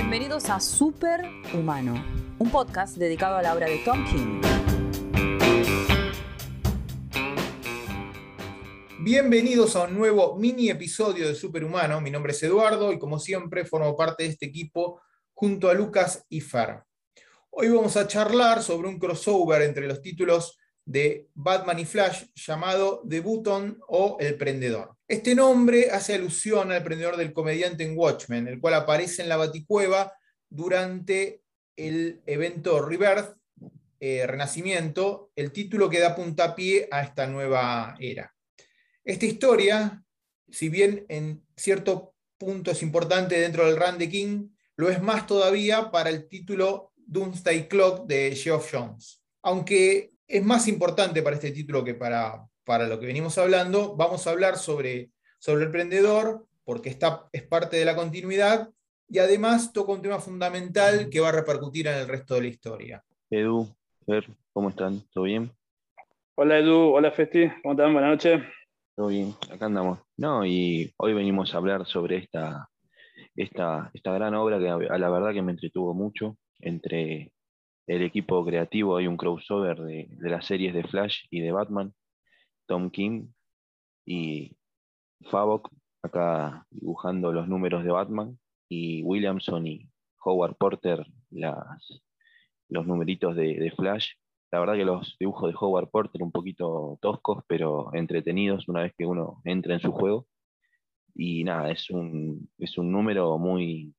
Bienvenidos a Super Humano, un podcast dedicado a la obra de Tom King. Bienvenidos a un nuevo mini episodio de Superhumano. Mi nombre es Eduardo y como siempre formo parte de este equipo junto a Lucas y Fer. Hoy vamos a charlar sobre un crossover entre los títulos de Batman y Flash llamado The Button o El Prendedor. Este nombre hace alusión al prendedor del comediante en Watchmen, el cual aparece en la Baticueva durante el evento Rebirth, eh, Renacimiento, el título que da puntapié a esta nueva era. Esta historia, si bien en cierto punto es importante dentro del run de King, lo es más todavía para el título Doomsday Clock de Geoff Jones. Aunque es más importante para este título que para, para lo que venimos hablando, vamos a hablar sobre, sobre el emprendedor, porque está, es parte de la continuidad, y además toca un tema fundamental que va a repercutir en el resto de la historia. Edu, Fer, ¿cómo están? ¿Todo bien? Hola Edu, hola Festi, ¿cómo están? Buenas noches. Todo bien, acá andamos. No, y hoy venimos a hablar sobre esta, esta, esta gran obra que a la verdad que me entretuvo mucho entre el equipo creativo, hay un crossover de, las series de Flash y de Batman, Tom King y Favok, acá dibujando los números de Batman, y Williamson y Howard Porter las, los numeritos de, Flash. La verdad que los dibujos de Howard Porter un poquito toscos, pero entretenidos una vez que uno entra en su juego. Y nada, es un, es un número muy,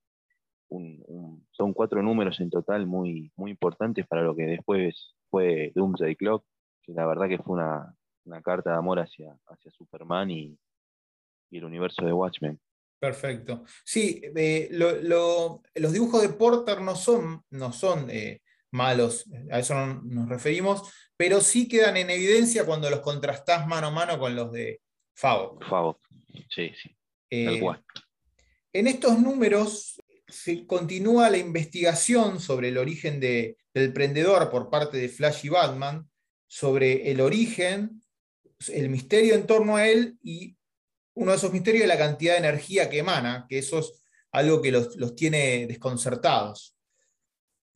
son cuatro números en total muy, muy importantes para lo que después fue Doomsday Clock, que la verdad que fue una, carta de amor hacia, hacia Superman y, el universo de Watchmen. Perfecto. Sí, eh, los dibujos de Porter no son, no son eh, malos, a eso no nos referimos, pero sí quedan en evidencia cuando los contrastás mano a mano con los de Favok. Favok, sí, sí. Eh, en estos números se continúa la investigación sobre el origen del prendedor por parte de Flash y Batman, sobre el origen, el misterio en torno a él y uno de esos misterios es la cantidad de energía que emana, que eso es algo que los, tiene desconcertados.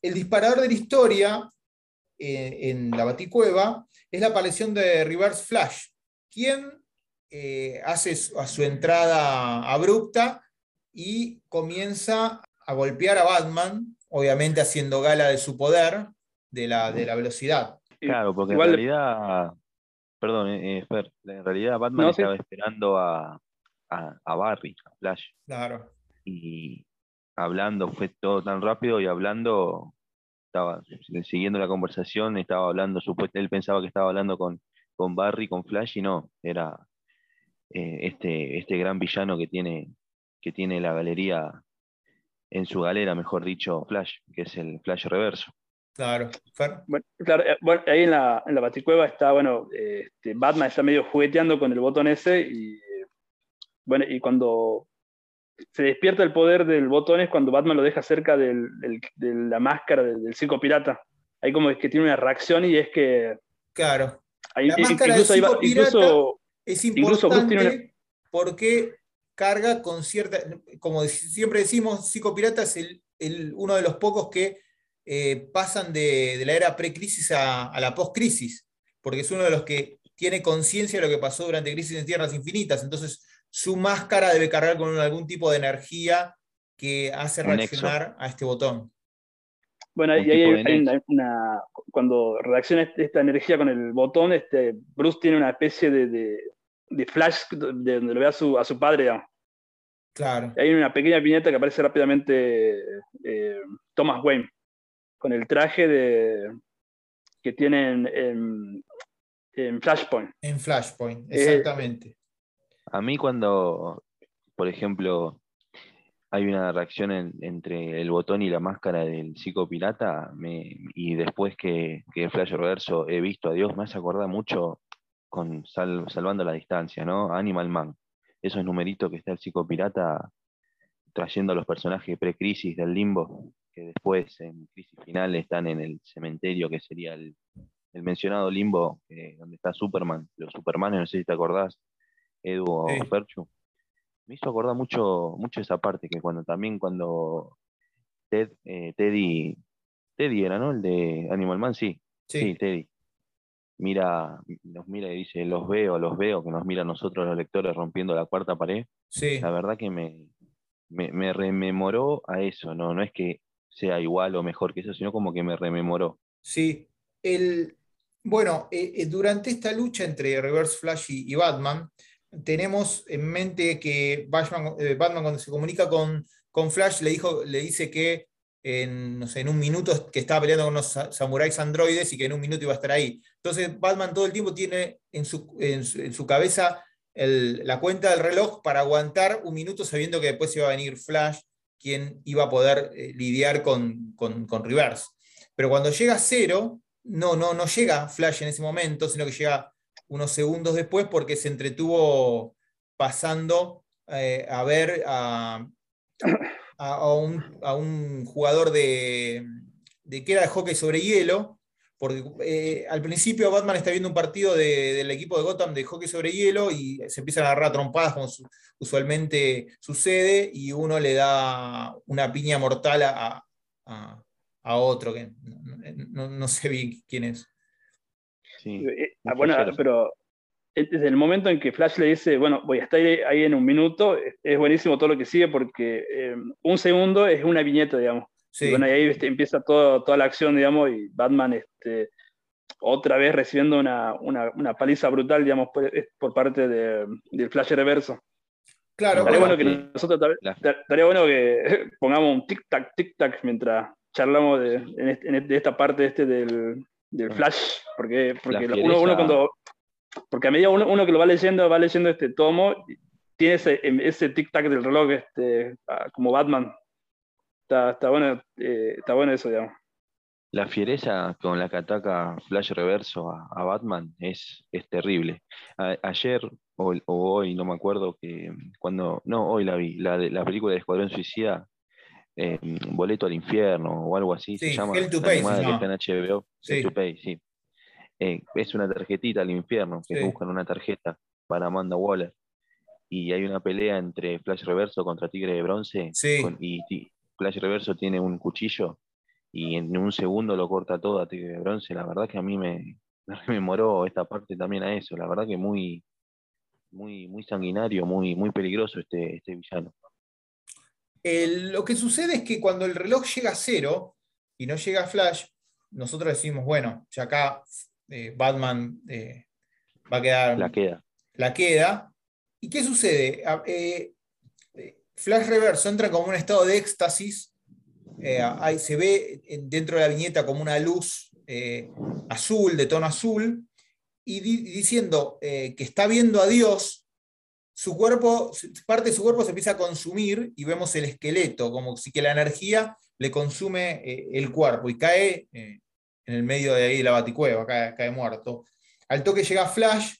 El disparador de la historia eh, en la Baticueva es la aparición de Reverse Flash, quien eh, hace a su entrada abrupta y comienza a golpear a Batman, obviamente haciendo gala de su poder, de la, de la velocidad. Claro, porque en realidad, perdón, eh, eh en realidad Batman estaba esperando a, a, Barry, a Flash. Claro. Y hablando, fue todo tan rápido y hablando, estaba siguiendo la conversación, estaba hablando, supuestamente él pensaba que estaba hablando con, con Barry, con Flash, y no, era eh, este, este gran villano que tiene que tiene la galería, en su galera, mejor dicho, Flash, que es el Flash reverso. Claro, bueno, claro, eh, bueno, ahí en la, en la Baticueva está, bueno, este, Batman está medio jugueteando con el botón ese y, bueno, y cuando se despierta el poder del botón es cuando Batman lo deja cerca del, de la máscara del, circo pirata. Ahí como es que tiene una reacción y es que... Claro. la máscara del circo pirata es importante porque carga con cierta, como siempre decimos, Psicopirata es el, uno de los pocos que eh, pasan de, la era pre-crisis a, la post-crisis, porque es uno de los que tiene conciencia de lo que pasó durante Crisis en Tierras Infinitas, entonces su máscara debe cargar con algún tipo de energía que hace reaccionar a este botón. Bueno, y ahí hay, una, cuando reacciona esta energía con el botón, este, Bruce tiene una especie de de Flash de donde lo ve a su, a su padre. Claro. Hay una pequeña viñeta que aparece rápidamente eh, Thomas Wayne, con el traje de, que tiene en, en, Flashpoint. En Flashpoint, eh, exactamente. a mí cuando, por ejemplo, hay una reacción entre el botón y la máscara del psicopirata, me, y después que, que Flash Reverso he visto a Dios, me hace acordar mucho con salvando la distancia, ¿no? Animal Man. Esos numeritos que está el psicopirata trayendo a los personajes pre-crisis del limbo, que después en crisis final están en el cementerio, que sería el, mencionado limbo, donde está Superman, los Supermanes, no sé si te acordás, Edu o Perchu. Me hizo acordar mucho, mucho esa parte, que cuando también cuando Ted, eh, Teddy, Teddy era, ¿no? El de Animal Man, sí. Sí, Teddy. Mira, nos mira y dice, los veo, los veo, que nos mira a nosotros los lectores rompiendo la cuarta pared. Sí. La verdad que me, me, me rememoró a eso, ¿no? No es que sea igual o mejor que eso, sino como que me rememoró. Sí. El, bueno, eh, eh, durante esta lucha entre Reverse Flash y, Batman, tenemos en mente que Batman, eh, Batman cuando se comunica con, con, Flash le, dijo, le dice que en, no sé, en un minuto que estaba peleando con unos samuráis androides y que en un minuto iba a estar ahí. Entonces Batman todo el tiempo tiene en su, en su, cabeza la cuenta del reloj para aguantar un minuto sabiendo que después iba a venir Flash, quien iba a poder lidiar con, con, con Reverse. Pero cuando llega a cero, no, no, no llega Flash en ese momento, sino que llega unos segundos después porque se entretuvo pasando eh, a ver a, un, jugador de, de, que era de hockey sobre hielo, porque eh, al principio Batman está viendo un partido del equipo de Gotham de hockey sobre hielo y se empiezan a agarrar trompadas como usualmente sucede y uno le da una piña mortal a, a otro que no, sé bien quién es. Sí, eh, ah, bueno, pero desde el momento en que Flash le dice, bueno, voy a estar ahí en un minuto, es buenísimo todo lo que sigue porque eh, un segundo es una viñeta, digamos. Sí. Y bueno, y ahí este, empieza todo, toda la acción, digamos, y Batman este, otra vez recibiendo una, una, paliza brutal, digamos, por, parte de, del Flash reverso. Claro, estaría bueno que nosotros estaría bueno que pongamos un tic-tac, tic-tac mientras charlamos de, de esta parte este del, del flash, porque, porque uno, uno, cuando... Porque a medida uno, uno, que lo va leyendo, va leyendo este tomo, tiene ese, ese tic-tac del reloj este, ah, como Batman. Está, está, bueno, eh, está bueno eso, digamos. La fiereza con la que ataca Flash Reverso a, Batman es, es terrible. ayer o, hoy, no me acuerdo, que cuando, no, hoy la vi, la, la película de Escuadrón Suicida, eh, Boleto al Infierno o algo así, se llama. Hell to Pay, sí, que está en HBO. Sí. Pay, sí. Eh, es una tarjetita al infierno, que buscan una tarjeta para Amanda Waller. Y hay una pelea entre Flash Reverso contra Tigre de Bronce. y Flash Reverso tiene un cuchillo y en un segundo lo corta todo a Tigre de Bronce. La verdad que a mí me, me memoró esta parte también a eso. La verdad que muy, muy, muy sanguinario, muy, muy peligroso este, este villano lo que sucede es que cuando el reloj llega a cero y no llega a Flash, nosotros decimos, bueno, ya acá eh, Batman eh, va a quedar. La queda. La queda. ¿Y qué sucede? Ah, eh, Flash Reverso entra como un estado de éxtasis. Ahí se ve dentro de la viñeta como una luz azul, de tono azul, y diciendo que está viendo a Dios su cuerpo, parte de su cuerpo se empieza a consumir y vemos el esqueleto, como si que la energía le consume eh, el cuerpo y cae eh, en el medio de ahí de la baticueva, cae, muerto. Al toque llega Flash,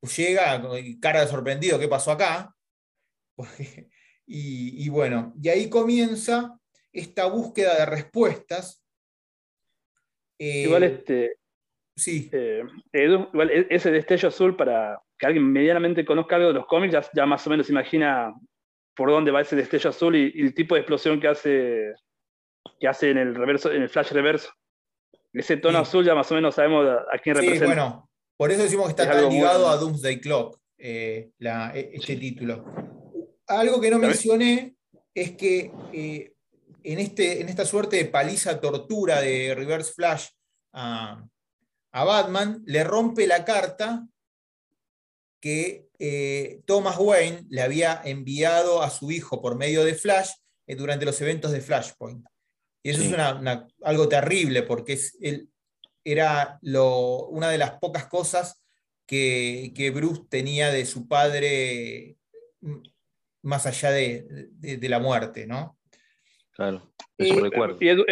pues llega cara de sorprendido, ¿qué pasó acá? Y, bueno, y ahí comienza esta búsqueda de respuestas. Eh, igual este. Sí. igual e-, ese destello azul para, que alguien medianamente conozca algo de los cómics ya, más o menos imagina por dónde va ese destello azul y, el tipo de explosión que hace, que hace en el reverso, en el flash reverso. Ese tono azul ya más o menos sabemos a, quién sí, representa. bueno, por eso decimos que está tan ligado a Doomsday Clock, eh, e, este título. Algo que no mencioné es que eh, en, este, en esta suerte de paliza tortura de Reverse Flash a, a Batman, le rompe la carta que eh, Thomas Wayne le había enviado a su hijo por medio de Flash eh, durante los eventos de Flashpoint. Y eso es algo terrible porque es, era lo, una de las pocas cosas que, Bruce tenía de su padre más allá de, la muerte, ¿no? Claro, eso recuerdo. Y Edu,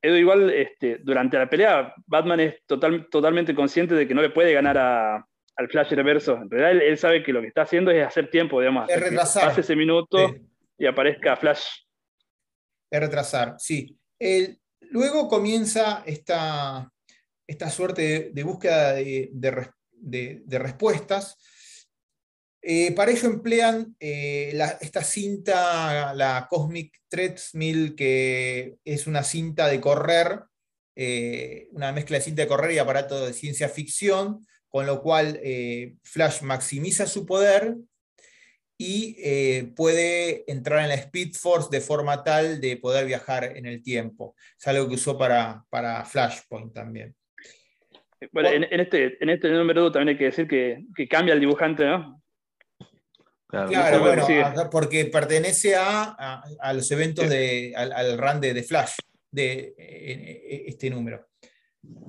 Edu, igual este, durante la pelea, Batman es total, totalmente consciente de que no le puede ganar a, al flash reverso. En realidad él, sabe que lo que está haciendo es hacer tiempo, digamos. Es retrasar. Pase ese minuto y aparezca flash. Es retrasar, sí. luego comienza esta, esta suerte de, búsqueda de, respuestas. Eh, para ello emplean eh, esta cinta, la Cosmic Treadmill, que es una cinta de correr, eh, una mezcla de cinta de correr y aparato de ciencia ficción, con lo cual Flash maximiza su poder y puede entrar en la Speed Force de forma tal de poder viajar en el tiempo. Es algo que usó para, para Flashpoint también. Bueno, en, este, en este número también hay que decir que, que cambia el dibujante, ¿no? Claro, bueno, porque pertenece a, los eventos de, al, run de, Flash, de este número.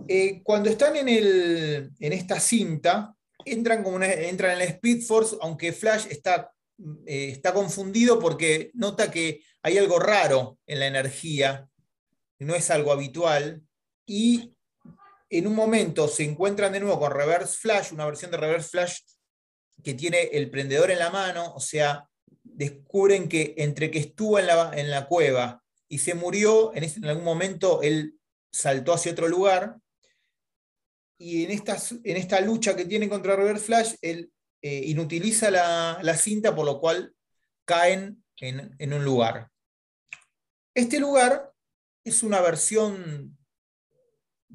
Eh, cuando están en, el, en, esta cinta, entran, como entran en la Speed Force, aunque Flash está, eh, está confundido porque nota que hay algo raro en la energía, no es algo habitual, y en un momento se encuentran de nuevo con Reverse Flash, una versión de Reverse Flash que tiene el prendedor en la mano, o sea, descubren que entre que estuvo en la, en la cueva y se murió, en, en, algún momento él saltó hacia otro lugar, y en esta, en esta lucha que tiene contra Reverse Flash, él eh, inutiliza la, la, cinta, por lo cual caen en, en un lugar. Este lugar es una versión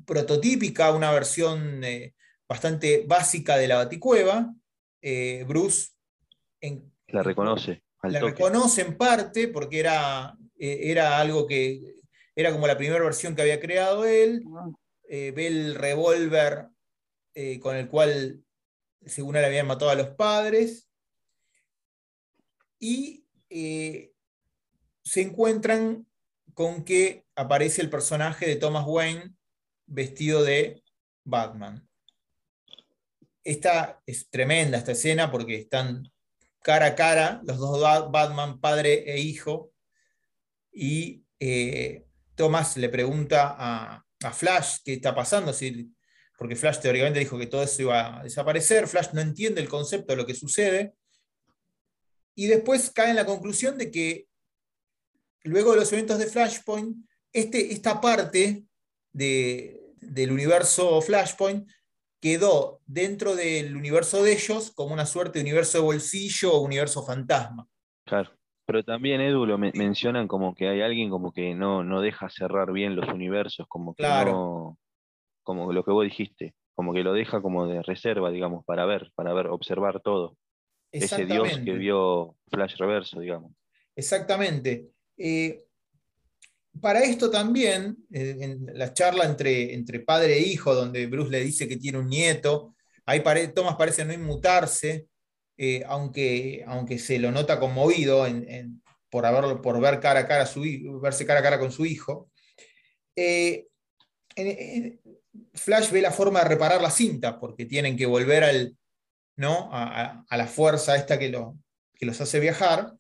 prototípica, una versión eh, bastante básica de la Baticueva, eh, Bruce la reconoce. la reconoce en parte porque era, eh, era algo que era como la primera versión que había creado él. Eh, ve el revólver con el cual, según él, habían matado a los padres. Y se encuentran con que aparece el personaje de Thomas Wayne vestido de Batman. Esta es tremenda esta escena porque están cara a cara los dos Batman, padre e hijo, y eh, Thomas le pregunta a, Flash qué está pasando, porque Flash teóricamente dijo que todo eso iba a desaparecer, Flash no entiende el concepto de lo que sucede, y después cae en la conclusión de que luego de los eventos de Flashpoint, este, esta parte del universo Flashpoint quedó dentro del universo de ellos como una suerte de universo de bolsillo o universo fantasma. Claro. Pero también, Edu, lo mencionan como que hay alguien como que no, no deja cerrar bien los universos, como que no, como lo que vos dijiste, como que lo deja como de reserva, digamos, para ver, para ver, observar todo. Ese Dios que vio Flash Reverso, digamos. Exactamente. Eh, para esto también, eh, en la charla entre, padre e hijo, donde Bruce le dice que tiene un nieto, ahí Thomas parece no inmutarse, eh, aunque, aunque se lo nota conmovido por, haberlo, por ver cara a cara su, verse cara a cara con su hijo. Eh, Flash ve la forma de reparar la cinta, porque tienen que volver al, ¿no? a, la fuerza esta que, lo, que los hace viajar.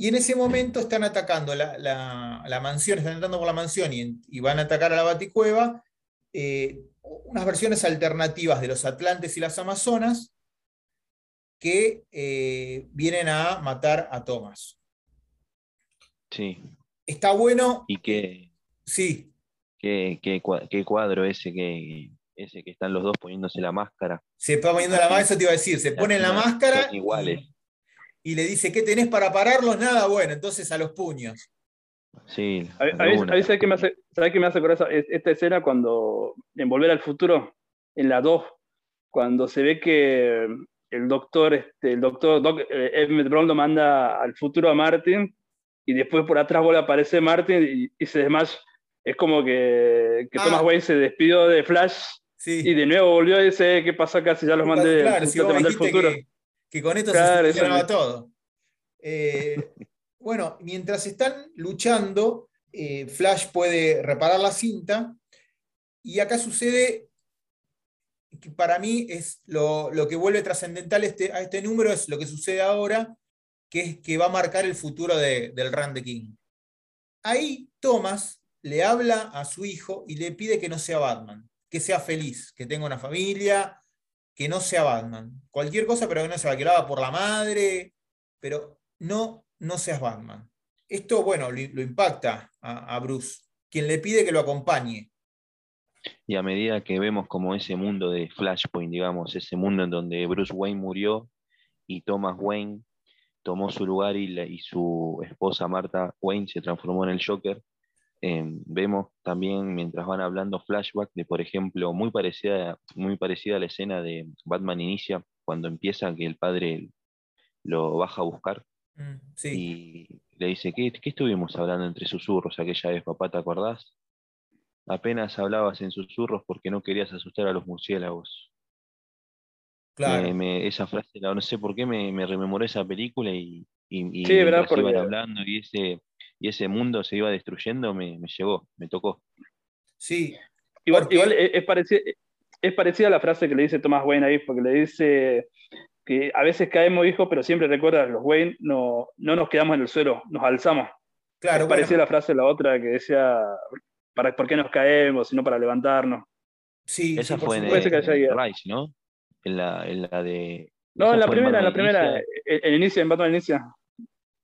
Y en ese momento están atacando la, mansión, están entrando por la mansión y, van a atacar a la Baticueva, eh, unas versiones alternativas de los Atlantes y las Amazonas que eh, vienen a matar a Thomas. Sí. Está bueno. Y que. Sí. Qué, cuadro ese que, ese que están los dos poniéndose la máscara. Se está poniendo la máscara, eso te iba a decir, se ponen la máscara. iguales y le dice, ¿qué tenés para pararlos? Nada, bueno, entonces a los puños. Sí. A, mí, ¿sabes qué me hace, ¿sabes qué me hace esa, esta escena cuando, en Volver al Futuro, en la 2, cuando se ve que el doctor, este, el doctor Doc, eh, Emmett Brown lo manda al futuro a Martin y después por atrás vuelve a aparecer Martin y, se desmaya. Es como que, que Thomas ah. Wayne se despidió de Flash y de nuevo volvió y dice, ¿qué pasa acá si ya los mandé, claro, si mandé al futuro? que con esto se solucionaba todo. Eh, bueno, mientras están luchando, eh, Flash puede reparar la cinta y acá sucede que para mí es lo, que vuelve trascendental este, a este número es lo que sucede ahora, que es que va a marcar el futuro del Run the King. Ahí Thomas le habla a su hijo y le pide que no sea Batman, que sea feliz, que tenga una familia, que no sea Batman. Cualquier cosa, pero que no sea que lo por la madre, pero no, no seas Batman. Esto, bueno, lo, impacta a, Bruce, quien le pide que lo acompañe. Y a medida que vemos como ese mundo de Flashpoint, digamos, ese mundo en donde Bruce Wayne murió y Thomas Wayne tomó su lugar y, su esposa Marta Wayne se transformó en el Joker. Em, vemos también mientras van hablando flashback de, por ejemplo, muy parecida, muy parecida a la escena de Batman Inicia, cuando empieza que el padre lo baja a buscar mm, y le dice, ¿Qué, ¿qué, estuvimos hablando entre susurros aquella vez, papá? ¿Te acordás? Apenas hablabas en susurros porque no querías asustar a los murciélagos. Claro. esa frase, no sé por qué me, me rememoré esa película y, y, sí, verdad, porque... iban hablando y ese, y ese mundo se iba destruyendo, me, me llegó, me tocó. Sí. Igual, igual es, parecida, es parecida a la frase que le dice Thomas Wayne ahí, porque le dice que a veces caemos, hijo, pero siempre recuerda, los Wayne no, no nos quedamos en el suelo, nos alzamos. Claro, es parecida a la frase la otra que decía, para, ¿por qué nos caemos, sino para levantarnos? Sí, esa fue en, Rise, ¿no? en la, en la de. No, en la primera, en la primera, en, inicio, en Batman Inicia.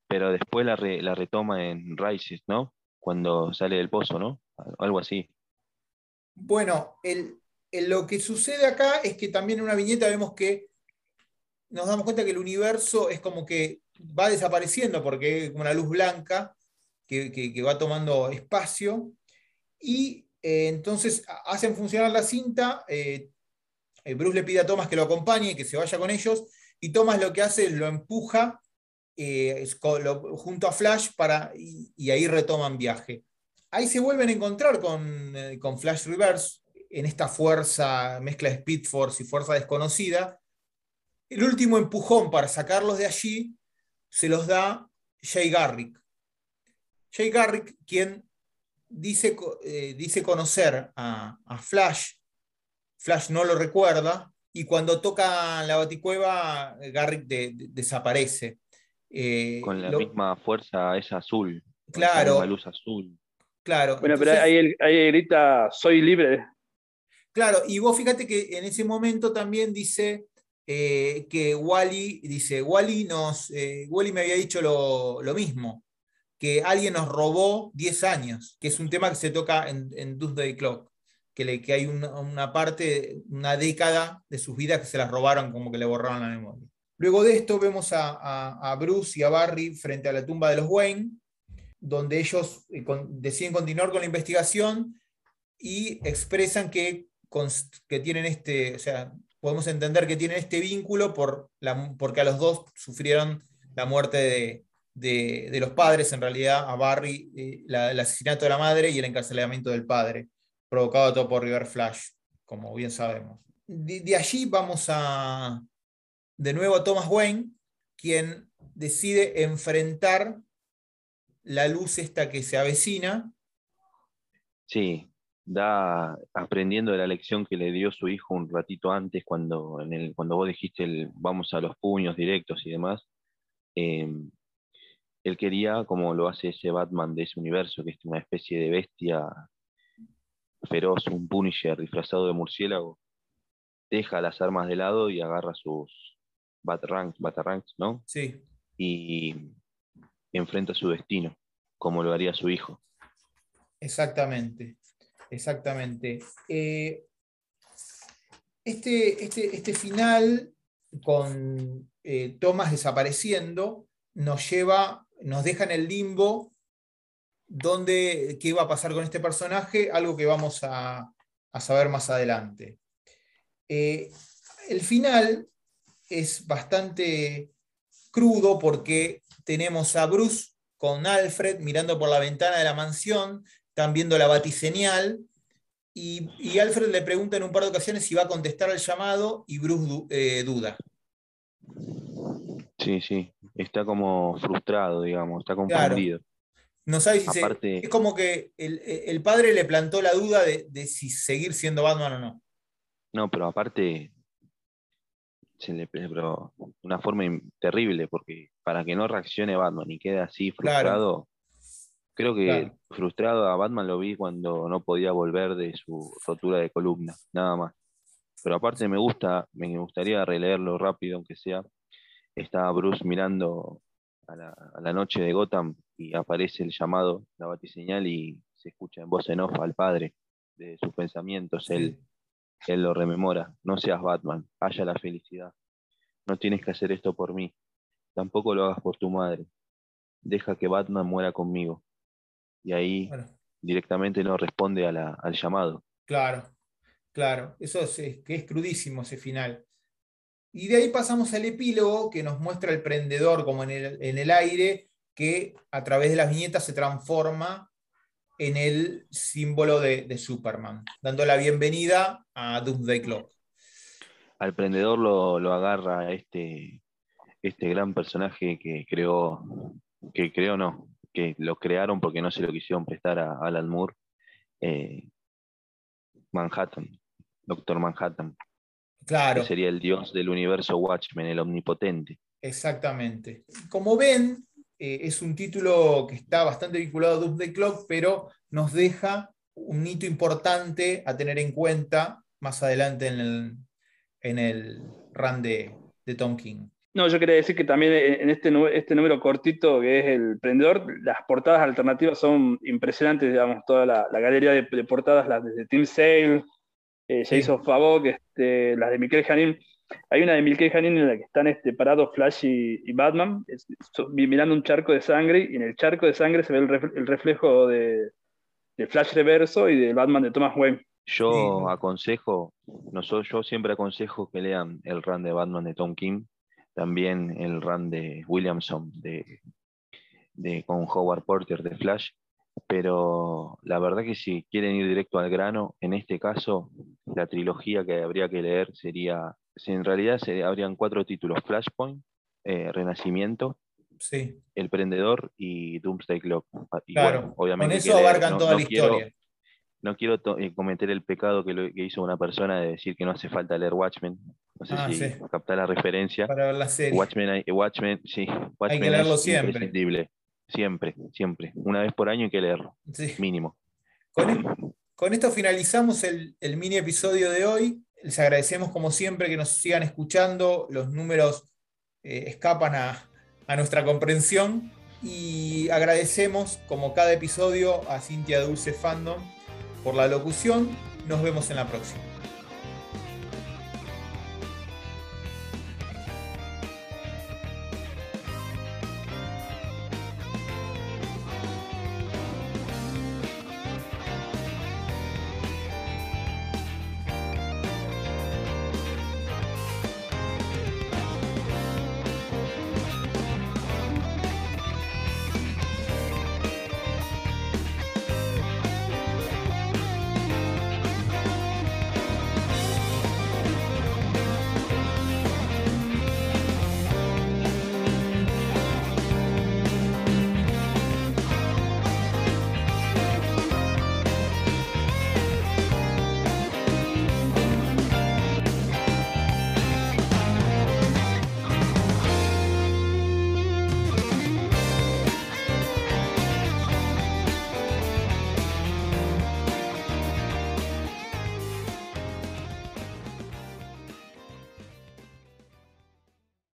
Pero después la, la retoma en Rises, ¿no? Cuando sale del pozo, ¿no? Algo así. Bueno, el, lo que sucede acá es que también en una viñeta vemos que nos damos cuenta que el universo es como que va desapareciendo porque es como una luz blanca que, que, va tomando espacio y eh, entonces hacen funcionar la cinta, eh, eh, Bruce le pide a Thomas que lo acompañe, que se vaya con ellos, y Thomas lo que hace es lo empuja eh, junto a Flash para, y, ahí retoman viaje. Ahí se vuelven a encontrar eh, con, Flash Reverse en esta fuerza, mezcla de Speed Force y fuerza desconocida. El último empujón para sacarlos de allí se los da Jay Garrick. Jay Garrick, quien dice, dice conocer a Flash Flash no lo recuerda, y cuando toca la baticueva, Garrick desaparece. Eh, con la misma fuerza es azul. Claro. La luz azul. Claro. Bueno, pero ahí, ahí grita, soy libre. Claro, y vos fíjate que en ese momento también dice eh, que Wally, dice, Wally nos, eh, Wally me había dicho lo, mismo, que alguien nos robó 10 años, que es un tema que se toca en, en Doomsday Clock que, hay una, parte, una década de sus vidas que se las robaron, como que le borraron la memoria. Luego de esto vemos a, Bruce y a Barry frente a la tumba de los Wayne, donde ellos eh, deciden continuar con la investigación y expresan que, que tienen este, o sea, podemos entender que tienen este vínculo por la, porque a los dos sufrieron la muerte de, los padres, en realidad a Barry, eh, el asesinato de la madre y el encarcelamiento del padre provocado todo por River Flash, como bien sabemos. De, allí vamos a, de nuevo a Thomas Wayne, quien decide enfrentar la luz esta que se avecina. Sí, da aprendiendo de la lección que le dio su hijo un ratito antes, cuando, cuando vos dijiste el, vamos a los puños directos y demás. Em, él quería, como lo hace ese Batman de ese universo, que es una especie de bestia feroz, un Punisher disfrazado de murciélago, deja las armas de lado y agarra sus Batarangs, Batarangs ¿no? Sí. Y enfrenta su destino, como lo haría su hijo. Exactamente, exactamente. Eh, este, este, este, final con eh, Thomas desapareciendo nos lleva, nos deja en el limbo dónde, qué va a pasar con este personaje, algo que vamos a, saber más adelante. Eh, el final es bastante crudo porque tenemos a Bruce con Alfred mirando por la ventana de la mansión, están viendo la batiseñal, y, y Alfred le pregunta en un par de ocasiones si va a contestar al llamado y Bruce eh, duda. Sí, sí, está como frustrado, digamos, está confundido. No sabe si es como que el, padre le plantó la duda de, si seguir siendo Batman o no. No, pero aparte, se le, pero una forma terrible, porque para que no reaccione Batman y quede así frustrado, creo que frustrado a Batman lo vi cuando no podía volver de su rotura de columna, nada más. Pero aparte me gusta, me gustaría releerlo rápido, aunque sea. Está Bruce mirando a la, noche de Gotham y aparece el llamado, la batiseñal y se escucha en voz en off al padre de sus pensamientos, él, él lo rememora, no seas Batman, haya la felicidad. No tienes que hacer esto por mí. Tampoco lo hagas por tu madre. Deja que Batman muera conmigo. Y ahí directamente no responde al llamado. Claro, claro. Eso es, que es crudísimo ese final. Y de ahí pasamos al epílogo que nos muestra el prendedor como en el, aire, que a través de las viñetas se transforma en el símbolo de, Superman, dando la bienvenida a Doomsday Clock. Al prendedor lo, lo agarra este, este gran personaje que creó, que creó no, que lo crearon porque no se lo quisieron prestar a Alan Moore, eh, Manhattan, Doctor Manhattan. Claro. Que sería el dios del universo Watchmen, el omnipotente. Exactamente. Como ven, eh, es un título que está bastante vinculado a Doomsday Clock, pero nos deja un hito importante a tener en cuenta más adelante en el, en el run de, de Tom King. No, yo quería decir que también en este, este número cortito que es el prendedor, las portadas alternativas son impresionantes, digamos, toda la, galería de, portadas, las de Tim Sale, eh, Jason Favok, este, las de Michael Janin. Hay una de Michael Janin en la que están este, parados Flash y, Batman, mirando un charco de sangre, y en el charco de sangre se ve el, reflejo de, Flash Reverso y de Batman de Thomas Wayne. Yo aconsejo, no yo siempre aconsejo que lean el run de Batman de Tom King, también el run de Williamson de, con Howard Porter de Flash, pero la verdad que si quieren ir directo al grano, en este caso la trilogía que habría que leer sería, en realidad se, habrían cuatro títulos, Flashpoint, eh, Renacimiento, sí. El Prendedor y Doomsday Clock. claro, obviamente con eso abarcan toda la historia no quiero eh, cometer el pecado que, hizo una persona de decir que no hace falta leer Watchmen. No sé ah, si captar la referencia. Para ver la serie. Watchmen, Watchmen sí. hay que leerlo siempre. Siempre, siempre. Una vez por año hay que leerlo. Mínimo. Con, esto finalizamos el, mini episodio de hoy. Les agradecemos como siempre que nos sigan escuchando. Los números eh, escapan a, a nuestra comprensión. Y agradecemos, como cada episodio, a Cintia Dulce Fandom por la locución. Nos vemos en la próxima.